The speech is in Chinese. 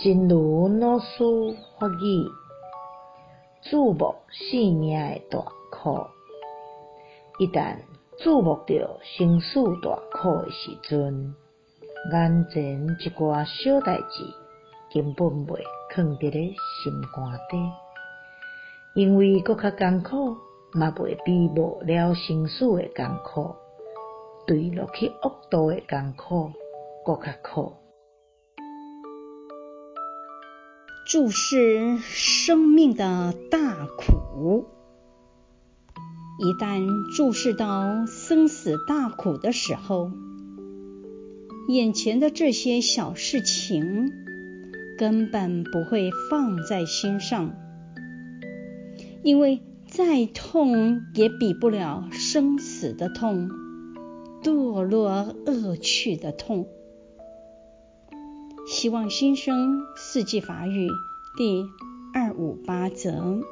真如老师法语，注目生命的大苦。一旦注目到生死大苦的时阵，眼前一寡小代志根本袂囥伫咧心肝底，因为搁较艰苦，嘛袂比无了生死的艰苦，坠落去恶道的艰苦搁较苦。注视生命的大苦，一旦注视到生死大苦的时候，眼前的这些小事情根本不会放在心上，因为再痛也比不了生死的痛，堕落恶趣的痛。希望新生四季法语第二五八则。